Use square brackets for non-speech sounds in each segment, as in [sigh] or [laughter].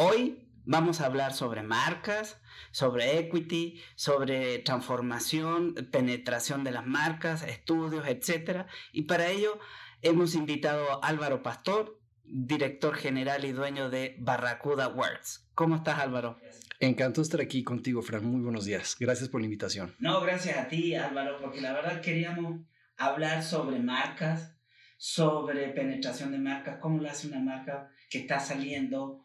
Hoy vamos a hablar sobre marcas, sobre equity, sobre transformación, penetración de las marcas, estudios, etc. Y para ello hemos invitado a Álvaro Pastor, director general y dueño de Barracuda Works. ¿Cómo estás, Álvaro? Encantado estar aquí contigo, Fran. Muy buenos días. Gracias por la invitación. No, gracias a ti, Álvaro, porque la verdad queríamos hablar sobre marcas, sobre penetración de marcas, cómo lo hace una marca que está saliendo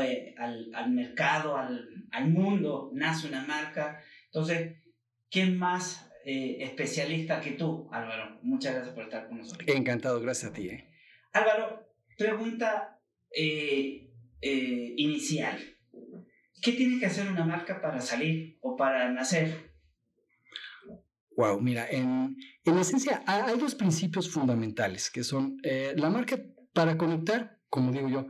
eh, al, al, mercado, al, al, mundo, nace una marca. Entonces, ¿quién más eh, especialista que tú, Álvaro? Muchas gracias por estar con nosotros. Encantado, gracias a ti. Eh. Álvaro, pregunta inicial. ¿Qué tiene que hacer una marca para salir o para nacer? Wow, mira, en, en esencia hay dos principios fundamentales que son la marca para conectar, como digo yo,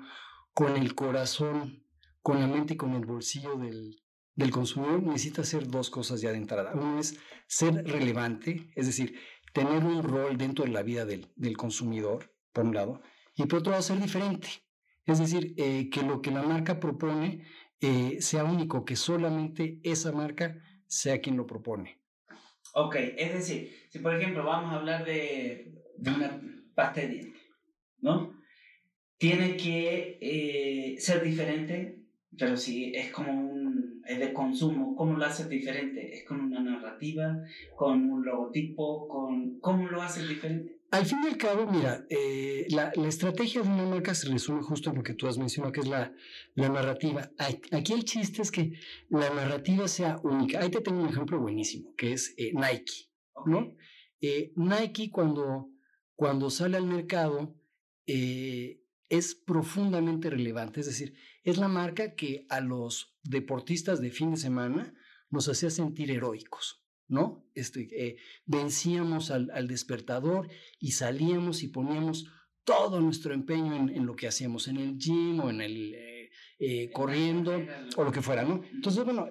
con el corazón, con la mente y con el bolsillo del, del consumidor, necesita hacer dos cosas ya de entrada. Uno es ser relevante, es decir, tener un rol dentro de la vida del, del consumidor, por un lado, y por otro lado ser diferente. Es decir, eh, que lo que la marca propone eh, sea único, que solamente esa marca sea quien lo propone. Ok, es decir, si por ejemplo vamos a hablar de, de una pasta de dientes, ¿no? Tiene que eh, ser diferente, pero si es como un, es de consumo, ¿cómo lo haces diferente? ¿Es con una narrativa, con un logotipo, con, cómo lo haces diferente? Al fin y al cabo, mira, eh, la, la, estrategia de una marca se resume justo en lo que tú has mencionado, que es la, la narrativa. Aquí el chiste es que la narrativa sea única. Ahí te tengo un ejemplo buenísimo, que es eh, Nike, ¿no? Nike cuando, cuando sale al mercado, eh, es profundamente relevante. Es decir, es la marca que a los deportistas de fin de semana nos hacía sentir heroicos, ¿no? Este, eh, vencíamos al, al, despertador y salíamos y poníamos todo nuestro empeño en, en lo que hacíamos en el gym o en el eh, eh, corriendo o lo que fuera, ¿no? Entonces, bueno,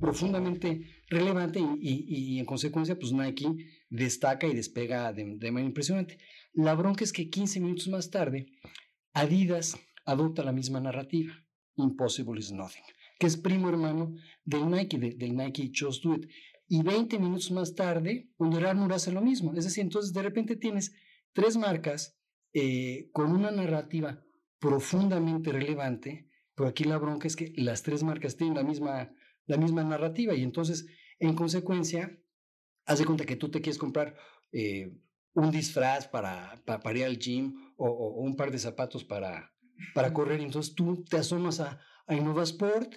profundamente relevante y, y, y, en consecuencia, pues Nike destaca y despega de, de manera impresionante. La bronca es que 15 minutos más tarde Adidas adopta la misma narrativa, Impossible is Nothing, que es primo hermano del Nike, del Nike Just Do It. Y 20 minutos más tarde, Under Armour hace lo mismo. Es decir, entonces de repente tienes tres marcas eh, con una narrativa profundamente relevante, pero aquí la bronca es que las tres marcas tienen la misma, la misma narrativa y entonces, en consecuencia, haz de cuenta que tú te quieres comprar eh, un disfraz para, para, para, ir al gym o, o, un par de zapatos para, para correr. Entonces tú te asomas a, a Innovasport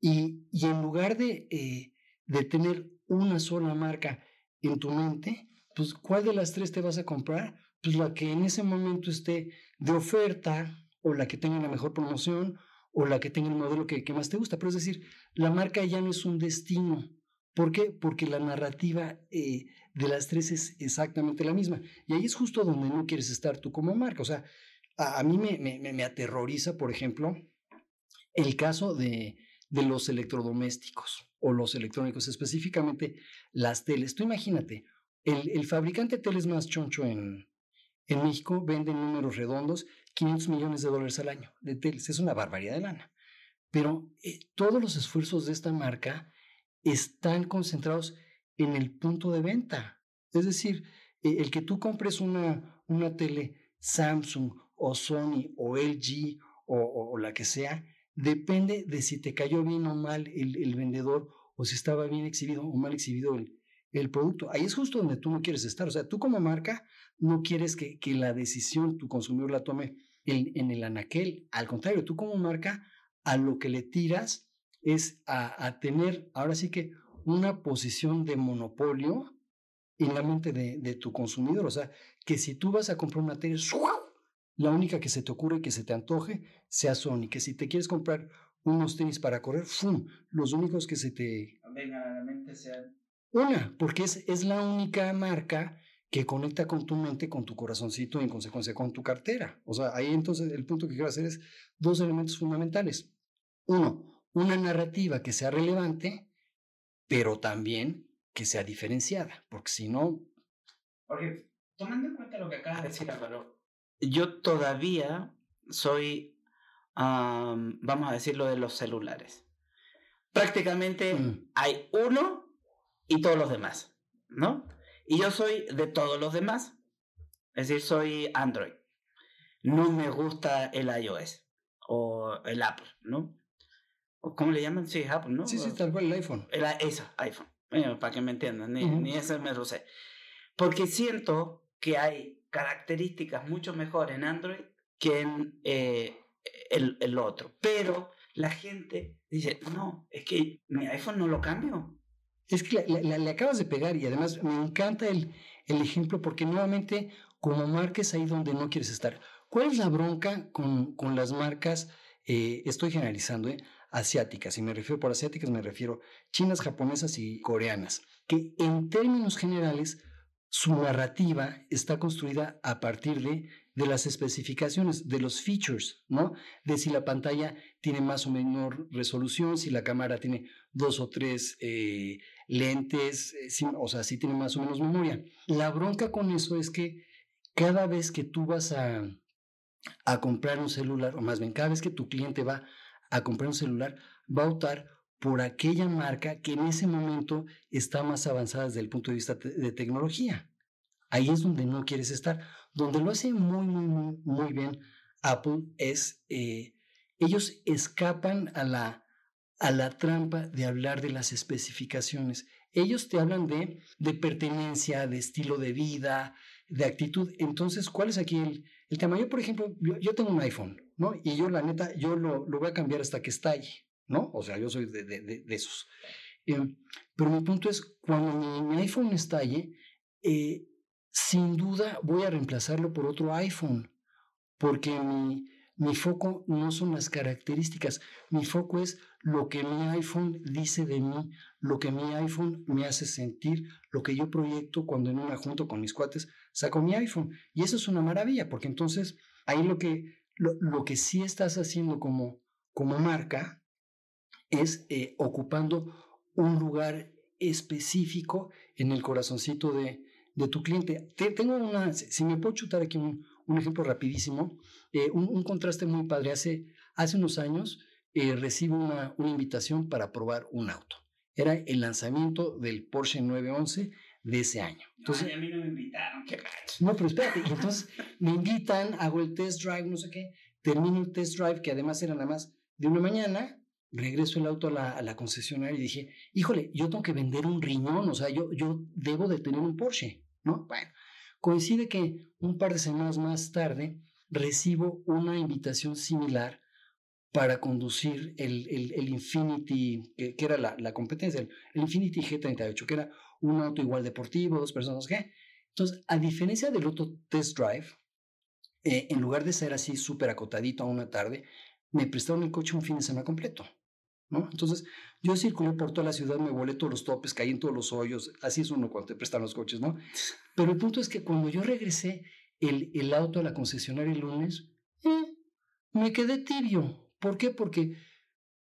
y, y en lugar de, eh, de tener una sola marca en tu mente, pues ¿cuál de las tres te vas a comprar? Pues la que en ese momento esté de oferta o la que tenga la mejor promoción o la que tenga el modelo que, que más te gusta. Pero es decir, la marca ya no es un destino. ¿Por qué? Porque la narrativa eh, de las tres es exactamente la misma. Y ahí es justo donde no quieres estar tú como marca. O sea, a, mí me, me, me, aterroriza, por ejemplo, el caso de, de los electrodomésticos o los electrónicos, específicamente las teles. Tú imagínate, el, el fabricante de teles más choncho en, en México vende en números redondos 500 millones de dólares al año de teles. Es una barbaridad de lana. Pero eh, todos los esfuerzos de esta marca están concentrados en el punto de venta. Es decir, eh, el que tú compres una, una tele Samsung o Sony o LG o, la que sea, depende de si te cayó bien o mal el, vendedor o si estaba bien exhibido o mal exhibido el, el, producto. Ahí es justo donde tú no quieres estar. O sea, tú como marca no quieres que, que la decisión tu consumidor la tome en, en, el anaquel. Al contrario, tú como marca a lo que le tiras es a, a tener ahora sí que una posición de monopolio en la mente de, de, tu consumidor. O sea, que si tú vas a comprar una tele, [laughs] la única que se te ocurre que se te antoje sea Sony. Que si te quieres comprar unos tenis para correr, ¡fum! Los únicos que se te... Vengan a la mente sean... Una, porque es, es la única marca que conecta con tu mente, con tu corazoncito y en consecuencia con tu cartera. O sea, ahí entonces el punto que quiero hacer es dos elementos fundamentales. Uno, una narrativa que sea relevante, pero también que sea diferenciada, porque si no... Porque tomando en cuenta lo que acabas de decir, Álvaro, yo todavía soy, vamos a decir, lo de los celulares. Prácticamente mm. hay uno y todos los demás, ¿no? Y yo soy de todos los demás. Es decir, soy Android. No me gusta el iOS o el Apple, ¿no? ¿Cómo le llaman? Sí, Apple, ¿no? Sí, sí, tal cual el iPhone. El, eso, iPhone. para que me entiendan, ni, ni eso me lo sé. Porque siento que hay características mucho mejor en Android que en eh, el, el otro. Pero la gente dice, no, es que mi iPhone no lo cambio. Es que le acabas de pegar y además me encanta el, el ejemplo porque nuevamente como marcas ahí donde no quieres estar. ¿Cuál es la bronca con, con las marcas? Eh, estoy generalizando, ¿eh? Asiáticas. Y me refiero por asiáticas, me refiero chinas, japonesas y coreanas. Que en términos generales su narrativa está construida a partir de, de las especificaciones, de los features, ¿no? De si la pantalla tiene más o menor resolución, si la cámara tiene dos o tres eh, lentes, eh, o sea, si tiene más o menos memoria. La bronca con eso es que cada vez que tú vas a, a comprar un celular, o más bien cada vez que tu cliente va a comprar un celular, va a optar por aquella marca que en ese momento está más avanzada desde el punto de vista de tecnología. Ahí es donde no quieres estar. Donde lo hace muy, muy, muy, bien Apple es, eh, ellos escapan a la, a la trampa de hablar de las especificaciones. Ellos te hablan de, de pertenencia, de estilo de vida, de actitud. Entonces, ¿cuál es aquí el, tema? Yo, por ejemplo, yo, tengo un iPhone, ¿no? Y yo, la neta, yo lo, lo voy a cambiar hasta que estalle. ¿no? O sea, yo soy de, de, esos. Eh, pero mi punto es, cuando mi, iPhone estalle, eh, sin duda voy a reemplazarlo por otro iPhone, porque mi, mi foco no son las características, mi foco es lo que mi iPhone dice de mí, lo que mi iPhone me hace sentir, lo que yo proyecto cuando en una junto con mis cuates saco mi iPhone. Y eso es una maravilla, porque entonces ahí lo que, lo, lo que sí estás haciendo como, como marca es eh, ocupando un lugar específico en el corazoncito de, de tu cliente. tengo una, si me puedo chutar aquí un, un ejemplo rapidísimo, eh, un, contraste muy padre. Hace, hace unos años eh, recibo una, una invitación para probar un auto. Era el lanzamiento del Porsche 911 de ese año. Entonces, a mí no me invitaron, qué No, pero espérate, entonces me invitan, hago el test drive, no sé qué, termino el test drive, que además era nada más de una mañana, regreso el auto a la, a la, concesionaria y dije, híjole, yo tengo que vender un riñón, o sea, yo, yo debo de tener un Porsche, ¿no? Bueno, coincide que un par de semanas más tarde recibo una invitación similar para conducir el, el, el Infinity, que, que era la, la, competencia, el, Infinity G38, que era un auto igual deportivo, dos personas, ¿qué? Entonces, a diferencia del otro test drive, eh, en lugar de ser así súper acotadito a una tarde, me prestaron el coche un fin de semana completo. ¿no? Entonces, yo circulé por toda la ciudad, me volé todos los topes, caí en todos los hoyos, así es uno cuando te prestan los coches, ¿no? Pero el punto es que cuando yo regresé el, el auto a la concesionaria el lunes, eh, me quedé tibio. ¿Por qué? Porque,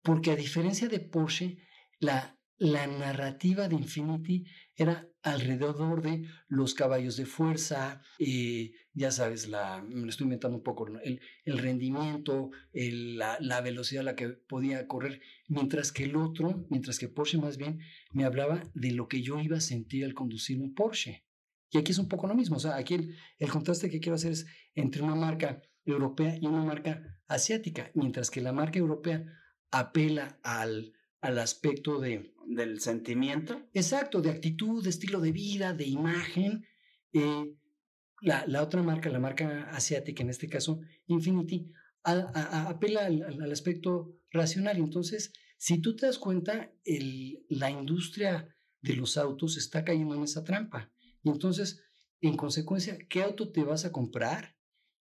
porque a diferencia de Porsche, la, la narrativa de Infinity era alrededor de los caballos de fuerza, eh, ya sabes, la, me lo estoy inventando un poco, el, el rendimiento, la, velocidad a la que podía correr, mientras que el otro, mientras que Porsche más bien me hablaba de lo que yo iba a sentir al conducir un Porsche. Y aquí es un poco lo mismo. O sea, aquí el, contraste que quiero hacer es entre una marca europea y una marca asiática, mientras que la marca europea apela al, al aspecto de... Del sentimiento. Exacto, de actitud, de estilo de vida, de imagen. Eh, la, la, otra marca, la marca asiática, en este caso Infinity, apela al, aspecto racional. Entonces, si tú te das cuenta, el, la industria de los autos está cayendo en esa trampa. Y entonces, en consecuencia, ¿qué auto te vas a comprar?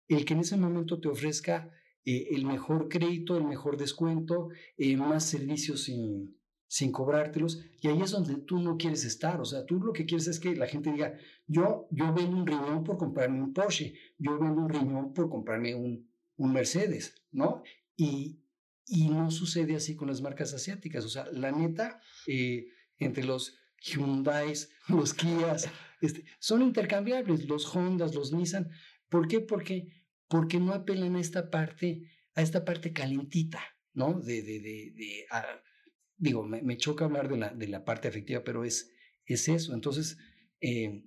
El que en ese momento te ofrezca eh, el mejor crédito, el mejor descuento, eh, más servicios sin, sin cobrártelos. Y ahí es donde tú no quieres estar. O sea, tú lo que quieres es que la gente diga, yo, yo vendo un riñón por comprarme un Porsche, yo vendo un riñón por comprarme un, un Mercedes, ¿no? Y, y no sucede así con las marcas asiáticas. O sea, la neta, eh, entre los Hyundai, [laughs] los Kias, este, son intercambiables, los Hondas, los Nissan. ¿Por qué? Porque, porque no apelan a esta parte, a esta parte calentita, ¿no? De digo, me, choca hablar de la, parte afectiva, pero es, es eso. Entonces, eh,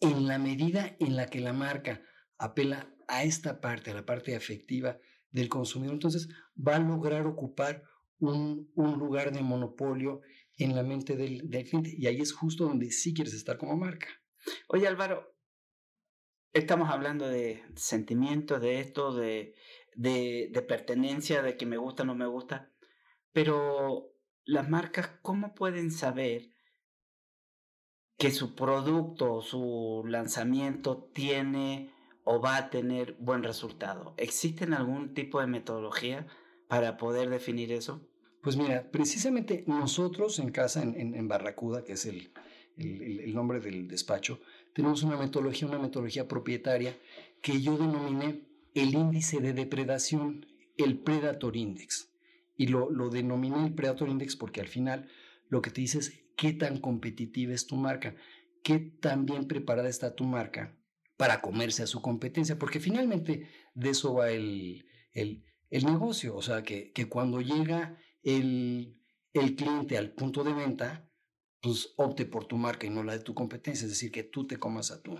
en la medida en la que la marca apela a esta parte, a la parte afectiva del consumidor, entonces va a lograr ocupar un, un lugar de monopolio en la mente del, del, cliente. Y ahí es justo donde sí quieres estar como marca. Oye Álvaro, estamos hablando de sentimientos, de esto, de, de, pertenencia, de que me gusta o no me gusta, pero las marcas, ¿cómo pueden saber que su producto, su lanzamiento tiene o va a tener buen resultado? ¿Existen algún tipo de metodología para poder definir eso? Pues mira, precisamente nosotros en casa, en, en, Barracuda, que es el, el, nombre del despacho, tenemos una metodología, una metodología propietaria que yo denominé el índice de depredación, el Predator Index. Y lo, lo denominé el Predator Index porque al final lo que te dice es qué tan competitiva es tu marca, qué tan bien preparada está tu marca para comerse a su competencia, porque finalmente de eso va el, el, el negocio, o sea, que, que cuando llega el, el cliente al punto de venta, pues opte por tu marca y no la de tu competencia, es decir, que tú te comas a tu,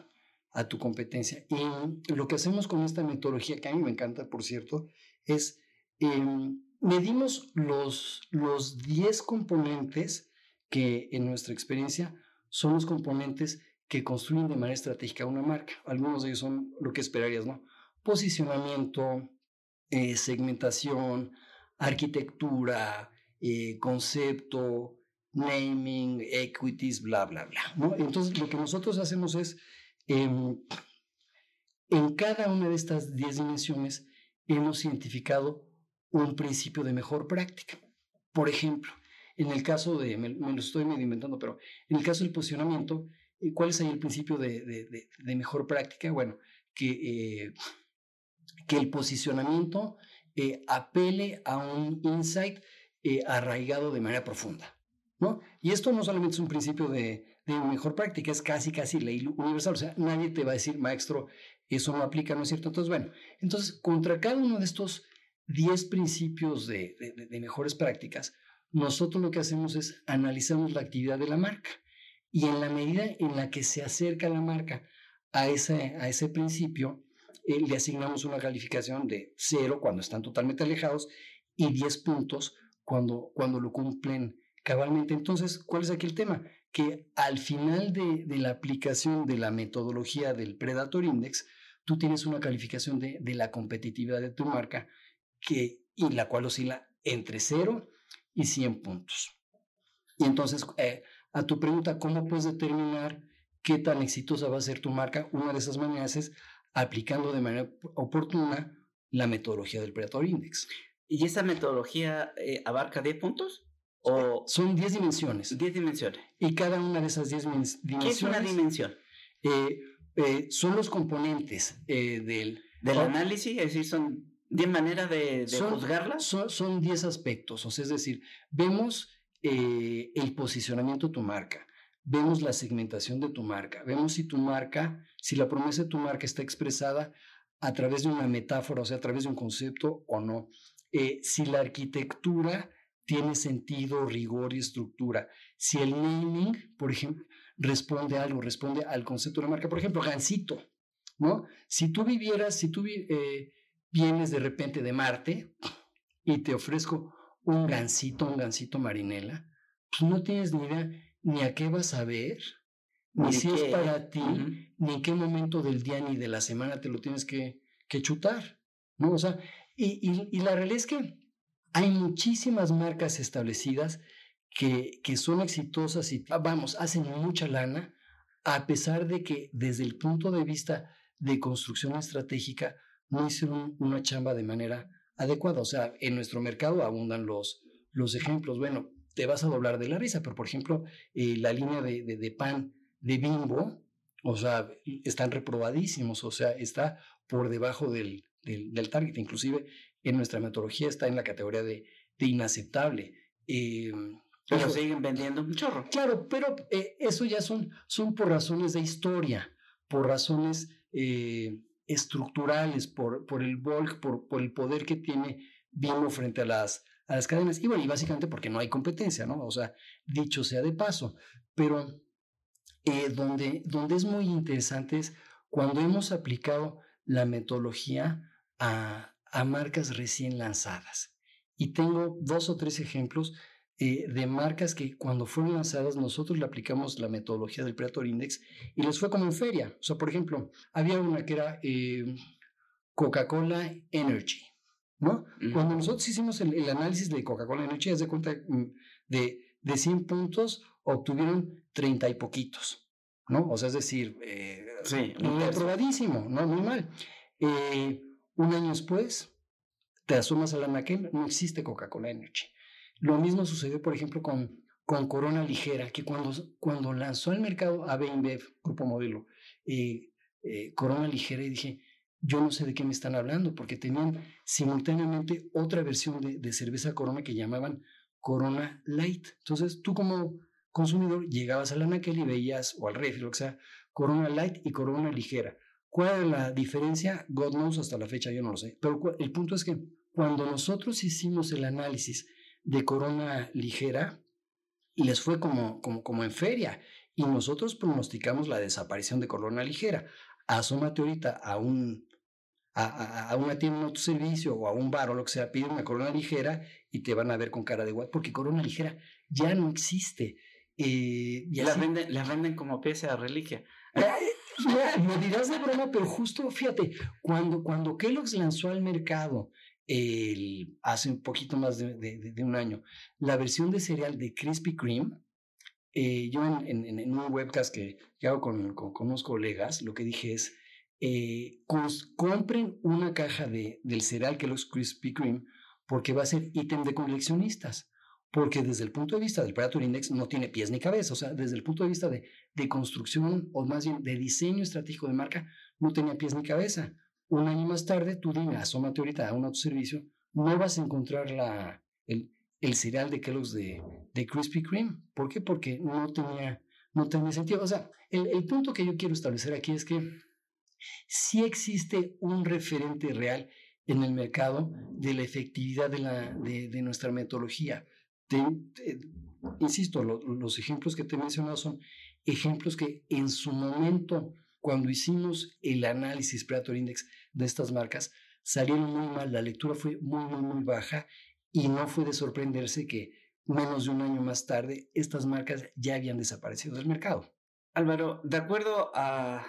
a tu competencia. Y lo que hacemos con esta metodología, que a mí me encanta, por cierto, es em, medimos los, los 10 componentes que en nuestra experiencia son los componentes que construyen de manera estratégica una marca. Algunos de ellos son lo que esperarías, ¿no? Posicionamiento, eh, segmentación, arquitectura, eh, concepto, naming, equities, bla, bla, bla. Entonces, lo que nosotros hacemos es, em, en cada una de estas 10 dimensiones, hemos identificado un principio de mejor práctica. Por ejemplo, en el caso de, me, lo estoy medio inventando, pero en el caso del posicionamiento, ¿Cuál es ahí el principio de, mejor práctica? Bueno, que, eh, que el posicionamiento eh, apele a un insight eh, arraigado de manera profunda. Y esto no solamente es un principio de, mejor práctica, es casi, casi ley universal. O sea, nadie te va a decir, maestro, eso no aplica, ¿no es cierto? Entonces, bueno, entonces, contra cada uno de estos 10 principios de, de mejores prácticas, nosotros lo que hacemos es analizamos la actividad de la marca. Y en la medida en la que se acerca la marca a ese, a ese principio, eh, le asignamos una calificación de 0 cuando están totalmente alejados y 10 puntos cuando, cuando lo cumplen cabalmente. Entonces, ¿cuál es aquí el tema? Que al final de, de la aplicación de la metodología del Predator Index, tú tienes una calificación de, de la competitividad de tu marca que, y la cual oscila entre 0 y 100 puntos. Y entonces, eh, a tu pregunta, ¿cómo puedes determinar qué tan exitosa va a ser tu marca? Una de esas maneras es aplicando de manera oportuna la metodología del Predator Index. ¿Y esa metodología eh, abarca 10 puntos? ¿O... Son 10 dimensiones. 10 dimensiones. Y cada una de esas 10 dimensiones... ¿Qué es una dimensión? Eh, eh, son los componentes del... Del análisis, es decir, son 10 maneras de, de juzgarla. Son 10 aspectos, o sea, es decir, vemos eh, el posicionamiento de tu marca, vemos la segmentación de tu marca, vemos si tu marca, si la promesa de tu marca está expresada a través de una metáfora, o sea, a través de un concepto o no, eh, si la arquitectura tiene sentido, rigor y estructura, si el naming, por ejemplo, responde a algo, responde al concepto de la marca. Por ejemplo, Gansito, ¿no? Si tú vivieras, si tú eh, vienes de repente de Marte y te ofrezco un gansito, un gansito marinela, pues no tienes ni idea ni a qué vas a ver, ni si es para ti, ni en qué momento del día ni de la semana te lo tienes que, que chutar, ¿no? O sea, y, y, la realidad es que hay muchísimas marcas establecidas que, que son exitosas y, vamos, hacen mucha lana, a pesar de que desde el punto de vista de construcción estratégica no hicieron una chamba de manera adecuada. O sea, en nuestro mercado abundan los, los ejemplos. Bueno, te vas a doblar de la risa, pero por ejemplo, eh, la línea de, de, pan de bimbo, o sea, están reprobadísimos, o sea, está por debajo del, del, target. Inclusive en nuestra metodología está en la categoría de, de inaceptable. Eh, pero siguen vendiendo un chorro. Claro, pero eh, eso ya son, son por razones de historia, por razones eh, estructurales, por, por el bulk, por, por el poder que tiene Bimbo frente a las, a las cadenas. Y bueno, y básicamente porque no hay competencia, ¿no? O sea, dicho sea de paso. Pero eh, donde, donde es muy interesante es cuando hemos aplicado la metodología a, a marcas recién lanzadas. Y tengo dos o tres ejemplos eh, de marcas que cuando fueron lanzadas nosotros le aplicamos la metodología del Predator Index y les fue como en feria. O sea, por ejemplo, había una que era eh, Coca-Cola Energy, ¿no? Cuando nosotros hicimos el, análisis de Coca-Cola Energy, haz de cuenta mm, de, de 100 puntos obtuvieron 30 y poquitos, ¿no? O sea, es decir, eh, sí, muy aprobadísimo, ¿no? Muy mal. Un año después, te asomas a la naquel, no existe Coca-Cola Energy. Lo mismo sucedió, por ejemplo, con, con Corona Ligera, que cuando, cuando lanzó al mercado AB InBev, Grupo Modelo, eh, eh, Corona Ligera, y dije, yo no sé de qué me están hablando, porque tenían simultáneamente otra versión de, de cerveza Corona que llamaban Corona Light. Entonces, tú como consumidor llegabas a la naquel y veías, o al refri, o sea, Corona Light y Corona Ligera. ¿Cuál era la diferencia? God knows, hasta la fecha yo no lo sé. Pero el punto es que cuando nosotros hicimos el análisis de corona ligera les fue como, como, como en feria. Y nosotros pronosticamos la desaparición de corona ligera. Asómate ahorita a un a, a, una tienda de autoservicio o a un bar o lo que sea, pide una corona ligera y te van a ver con cara de guay, porque corona ligera ya no existe. Eh, y la, venden, la venden como pieza de reliquia. [laughs] me dirás de broma, pero justo, fíjate, cuando, cuando Kellogg's lanzó al mercado el, hace un poquito más de, de, un año, la versión de cereal de Krispy Kreme, eh, yo en, en, un webcast que, hago con, con, unos colegas, lo que dije es, eh, compren una caja de, del cereal que Krispy Kreme porque va a ser ítem de coleccionistas. Porque desde el punto de vista del Predator Index no tiene pies ni cabeza. O sea, desde el punto de vista de, de construcción o más bien de diseño estratégico de marca, no tenía pies ni cabeza un año más tarde, tú dime, asómate ahorita a un autoservicio, no vas a encontrar la, el, cereal de Kellogg's de, de Krispy Kreme. ¿Por qué? Porque no tenía, no tenía sentido. O sea, el, el punto que yo quiero establecer aquí es que sí existe un referente real en el mercado de la efectividad de, la, de nuestra metodología. Insisto, los ejemplos que te he mencionado son ejemplos que en su momento cuando hicimos el análisis Predator Index de estas marcas, salieron muy mal, la lectura fue muy, muy, muy baja y no fue de sorprenderse que menos de un año más tarde estas marcas ya habían desaparecido del mercado. Álvaro, de acuerdo a,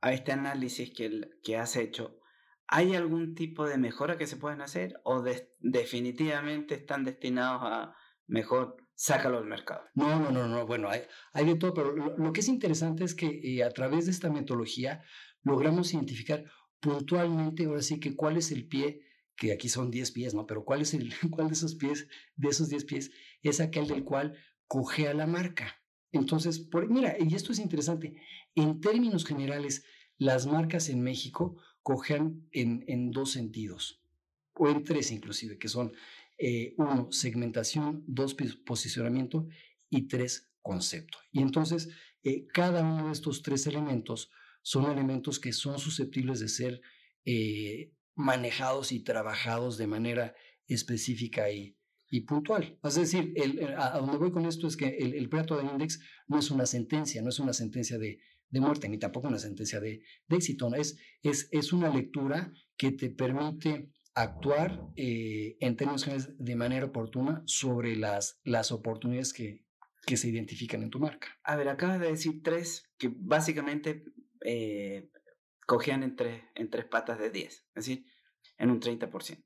a este análisis que, que has hecho, ¿hay algún tipo de mejora que se pueden hacer o definitivamente están destinados a mejor sácalo al mercado. No, no, no, no, bueno, hay, de todo, pero lo, que es interesante es que eh, a través de esta metodología logramos identificar puntualmente, ahora sí que cuál es el pie, que aquí son 10 pies, ¿no? Pero cuál es el, [laughs] cuál de esos pies, de esos 10 pies, es aquel del cual cogea la marca. Entonces, por, mira, y esto es interesante, en términos generales, las marcas en México cojean en, en dos sentidos, o en tres inclusive, que son eh, uno, segmentación, dos, posicionamiento y tres, concepto. Y entonces, eh, cada uno de estos tres elementos son elementos que son susceptibles de ser eh, manejados y trabajados de manera específica y, y puntual. Es decir, el, a, donde voy con esto es que el, el plato de index no es una sentencia, no es una sentencia de, de muerte, ni tampoco una sentencia de, de éxito. Es, es, es una lectura que te permite actuar eh, en términos generales de manera oportuna sobre las, las oportunidades que, que se identifican en tu marca. A ver, acabas de decir tres que básicamente eh, cogían en tres, en tres patas de 10, es decir, en un 30%,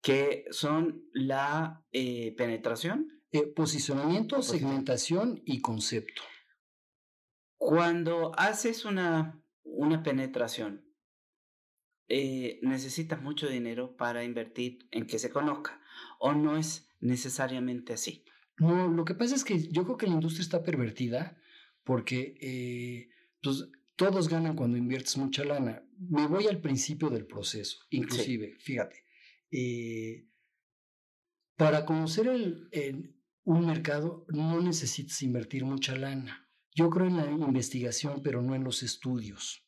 que son la eh, penetración. posicionamiento, segmentación y concepto. Cuando haces una, una penetración, eh, necesitas mucho dinero para invertir en que se conozca, o no es necesariamente así. No, lo que pasa es que yo creo que la industria está pervertida porque eh, pues, todos ganan cuando inviertes mucha lana. Me voy al principio del proceso, inclusive, fíjate, eh, para conocer el, un mercado no necesitas invertir mucha lana. Yo creo en la investigación, pero no en los estudios.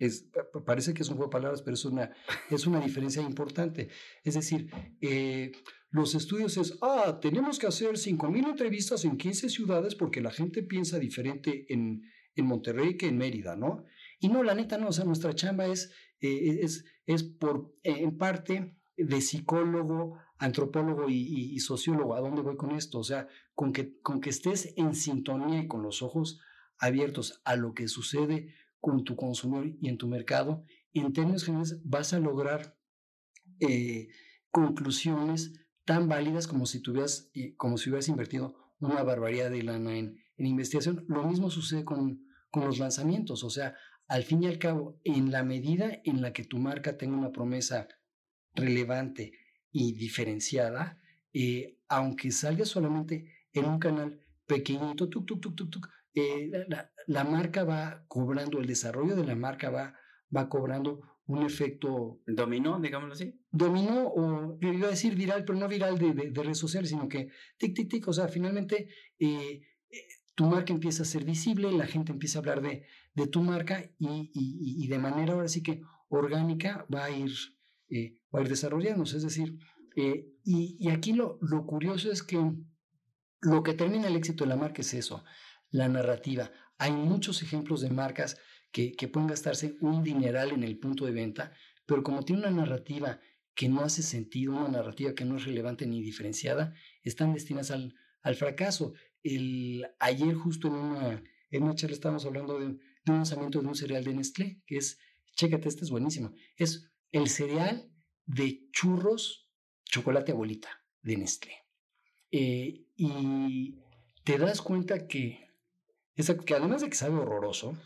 Es, parece que es un juego de palabras, pero es una, es una diferencia importante. Es decir, eh, los estudios es, ah, tenemos que hacer 5.000 entrevistas en 15 ciudades porque la gente piensa diferente en, en Monterrey que en Mérida, ¿no? Y no, la neta no, o sea, nuestra chamba es, eh, es, es por, en parte de psicólogo, antropólogo y, y, sociólogo. ¿A dónde voy con esto? O sea, con que, con que estés en sintonía y con los ojos abiertos a lo que sucede con tu consumidor y en tu mercado, en términos generales vas a lograr eh, conclusiones tan válidas como si, tuvieras, como si hubieras invertido una barbaridad de lana en, investigación. Lo mismo sucede con, con los lanzamientos, o sea, al fin y al cabo, en la medida en la que tu marca tenga una promesa relevante y diferenciada, eh, aunque salga solamente en un canal pequeñito, tuk, tuk, tuk, tuk, tuk, eh, la, marca va cobrando, el desarrollo de la marca va, va cobrando un efecto... ¿Dominó, digámoslo así? Dominó, o iba a decir viral, pero no viral de, de, redes sociales, sino que tic, tic, tic, o sea, finalmente eh, eh, tu marca empieza a ser visible, la gente empieza a hablar de, de tu marca y, y, y, de manera ahora sí que orgánica va a ir, va a ir desarrollándose. Es decir, y, y aquí lo, lo curioso es que lo que termina el éxito de la marca es eso, la narrativa. Hay muchos ejemplos de marcas que, que pueden gastarse un dineral en el punto de venta, pero como tiene una narrativa que no hace sentido, una narrativa que no es relevante ni diferenciada, están destinadas al, al fracaso. El, ayer justo en una, en una charla estábamos hablando de, un lanzamiento de un cereal de Nestlé, que es, chécate, este es buenísimo, es el cereal de churros chocolate abuelita de Nestlé. Eh, y te das cuenta que que además de que sabe horroroso,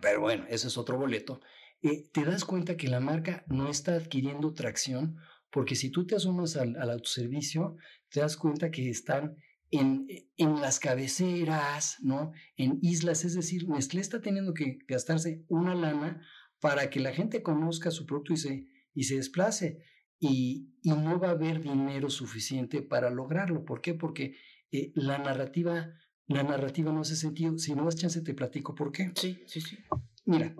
pero bueno, ese es otro boleto, eh, te das cuenta que la marca no está adquiriendo tracción porque si tú te asomas al, autoservicio, te das cuenta que están en, en, las cabeceras, ¿no? En islas, es decir, Nestlé está teniendo que gastarse una lana para que la gente conozca su producto y se, y se desplace. Y, y no va a haber dinero suficiente para lograrlo. ¿Por qué? Porque eh, la narrativa la narrativa no hace sentido. Si no das chance, te platico por qué. Sí, sí, sí. Mira.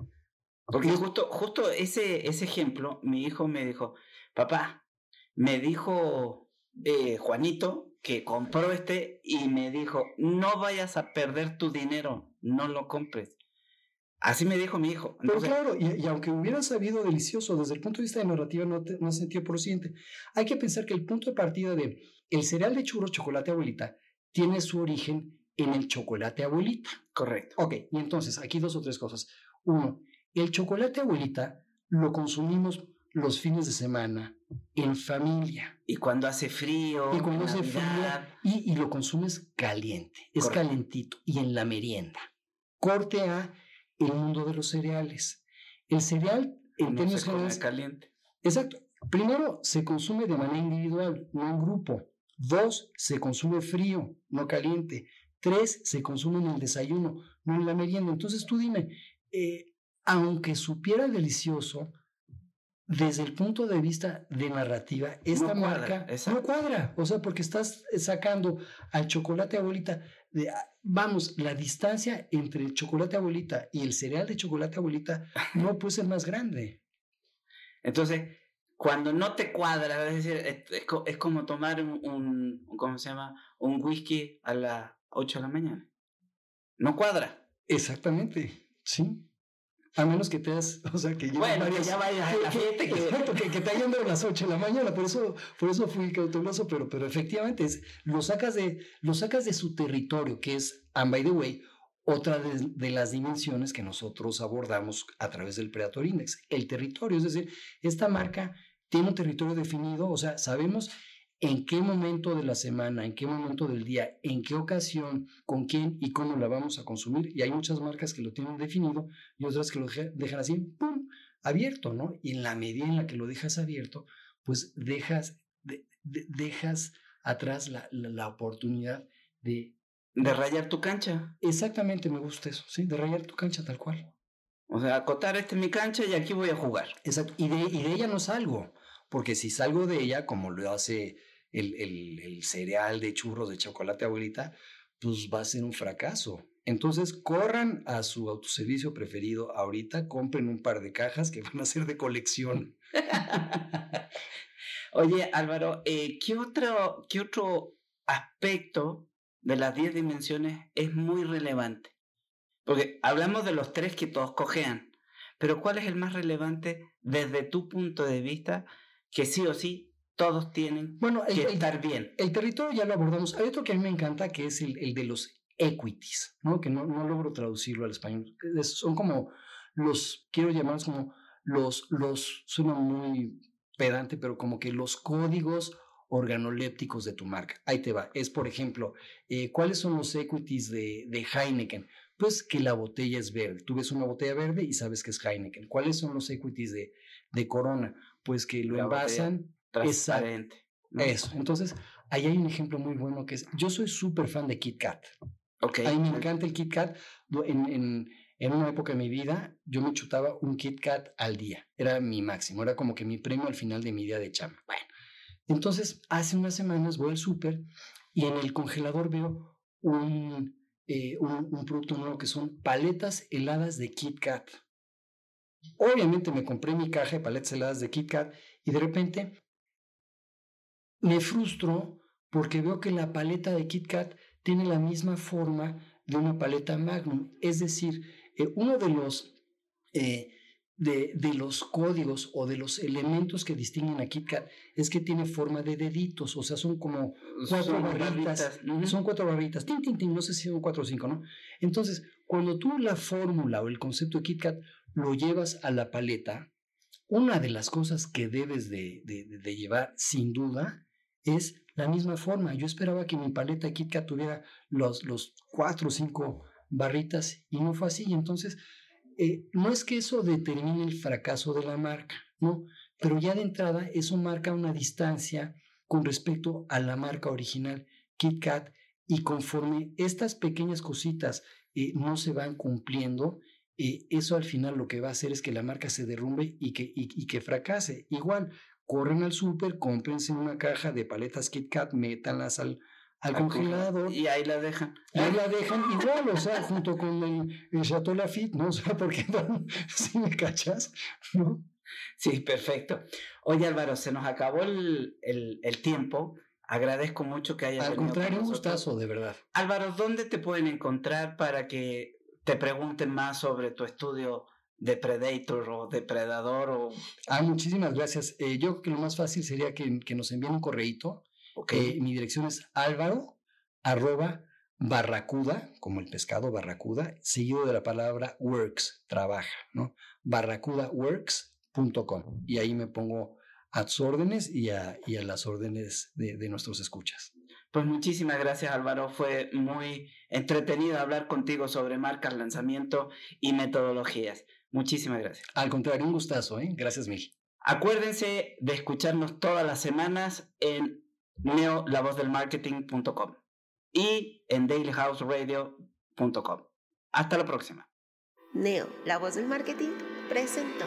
Porque justo, justo ese, ese ejemplo, mi hijo me dijo, papá, me dijo eh, Juanito que compró este y me dijo, no vayas a perder tu dinero, no lo compres. Así me dijo mi hijo. Pero claro, y, aunque hubiera sabido delicioso, desde el punto de vista de narrativa no, te, no sentido por lo siguiente. Hay que pensar que el punto de partida de el cereal de churros chocolate abuelita tiene su origen en el chocolate abuelita. Correcto. Ok, y entonces aquí dos o tres cosas. Uno, el chocolate abuelita lo consumimos los fines de semana en familia. Y cuando hace frío. Y cuando hace frío. Y, lo consumes caliente. Es calentito. Y en la merienda. Corte A, el mundo de los cereales. El cereal, en términos generales. caliente. Exacto. Primero, se consume de manera individual, no en grupo. Dos, se consume frío, no caliente. Tres se consume en el desayuno, no en la merienda. Entonces tú dime, eh, aunque supiera delicioso, desde el punto de vista de narrativa, esta marca no cuadra. O sea, porque estás sacando al chocolate abuelita. De, ah, vamos, la distancia entre el chocolate abuelita y el cereal de chocolate abuelita [laughs] no puede ser más grande. Entonces, cuando no te cuadra, es decir, es, como tomar un, un, ¿cómo se llama? Un whisky a las 8 de la mañana. No cuadra. Exactamente, sí. A menos que te has, [laughs] o sea, que bueno, que ya vayas a la que, que, que, te hayan dado a las 8 de la mañana, por eso, por eso fui cauteloso, pero, pero efectivamente es, lo, sacas de, lo sacas de su territorio, que es, and by the way, otra de, las dimensiones que nosotros abordamos a través del Predator Index, el territorio, es decir, esta marca tiene un territorio definido, o sea, sabemos en qué momento de la semana, en qué momento del día, en qué ocasión, con quién y cómo la vamos a consumir. Y hay muchas marcas que lo tienen definido y otras que lo dejan así, ¡pum!, abierto, ¿no? Y en la medida en la que lo dejas abierto, pues dejas, dejas atrás la, la, oportunidad de... De rayar tu cancha. Exactamente, me gusta eso, sí, de rayar tu cancha tal cual. O sea, acotar, esta es mi cancha y aquí voy a jugar. Exacto, y de, y de ella no salgo porque si salgo de ella, como lo hace el, el, cereal de churros de chocolate abuelita, pues va a ser un fracaso. Entonces, corran a su autoservicio preferido ahorita, compren un par de cajas que van a ser de colección. [laughs] Oye, Álvaro, eh, ¿qué, otro, ¿qué otro aspecto de las 10 dimensiones es muy relevante? Porque hablamos de los tres que todos cojean, pero ¿cuál es el más relevante desde tu punto de vista que sí o sí todos tienen bueno, que estar bien. El territorio ya lo abordamos. Hay otro que a mí me encanta que es el, el de los equities, ¿no? que no, no, logro traducirlo al español. son como los, quiero llamarlos como los, los, suena muy pedante, pero como que los códigos organolépticos de tu marca. Ahí te va. Es, por ejemplo, eh, ¿cuáles son los equities de, de Heineken? Pues que la botella es verde. Tú ves una botella verde y sabes que es Heineken. ¿Cuáles son los equities de, de Corona? pues que lo envasan. Transparente. Eso. Entonces, ahí hay un ejemplo muy bueno que es, yo soy súper fan de Kit Kat. Okay. A mí me encanta el Kit Kat. En, en, en, una época de mi vida, yo me chutaba un Kit Kat al día. Era mi máximo, era como que mi premio al final de mi día de chama. Bueno, entonces, hace unas semanas voy al súper y en el congelador veo un, eh, un, un producto nuevo que son paletas heladas de Kit Kat. Obviamente me compré mi caja de paletas heladas de Kit Kat y de repente me frustro porque veo que la paleta de Kit Kat tiene la misma forma de una paleta Magnum. Es decir, eh, uno de los, eh, de, de, los códigos o de los elementos que distinguen a Kit Kat es que tiene forma de deditos, o sea, son como cuatro barritas. Son cuatro barritas, tin, tin, tin, no sé si son cuatro o cinco, ¿no? Entonces, cuando tú la fórmula o el concepto de Kit Kat lo llevas a la paleta, una de las cosas que debes de, de, llevar sin duda es la misma forma. Yo esperaba que mi paleta KitKat tuviera los, los cuatro o cinco barritas y no fue así. Entonces, eh, no es que eso determine el fracaso de la marca, no, pero ya de entrada eso marca una distancia con respecto a la marca original KitKat y conforme estas pequeñas cositas eh, no se van cumpliendo, y eso al final lo que va a hacer es que la marca se derrumbe y que, y, que fracase. Igual, corren al súper, cómprense una caja de paletas Kit Kat, métanlas al, al congelador. Y ahí la dejan. Y ahí la dejan igual, o sea, junto con el, el Chateau Lafitte, ¿no? O sea, porque [laughs] si me cachas, ¿no? Sí, perfecto. Oye, Álvaro, se nos acabó el, el, el tiempo. Agradezco mucho que hayas Al contrario, un gustazo, de verdad. Álvaro, ¿dónde te pueden encontrar para que te pregunten más sobre tu estudio de Predator o Depredador o... Ah, muchísimas gracias. Eh, yo creo que lo más fácil sería que, que nos envíen un correíto. Okay. Eh, mi dirección es álvaro arroba barracuda, como el pescado barracuda, seguido de la palabra works, trabaja, ¿no? barracudaworks.com. Y ahí me pongo a tus órdenes y a, y a las órdenes de, de nuestros escuchas. Pues muchísimas gracias Álvaro, fue muy entretenido hablar contigo sobre marcas, lanzamiento y metodologías. Muchísimas gracias. Al contrario, un gustazo, ¿eh? Gracias, Mil. Acuérdense de escucharnos todas las semanas en neolavozdelmarketing.com y en dailyhouseradio.com. Hasta la próxima. Neo, la voz del marketing, presentó.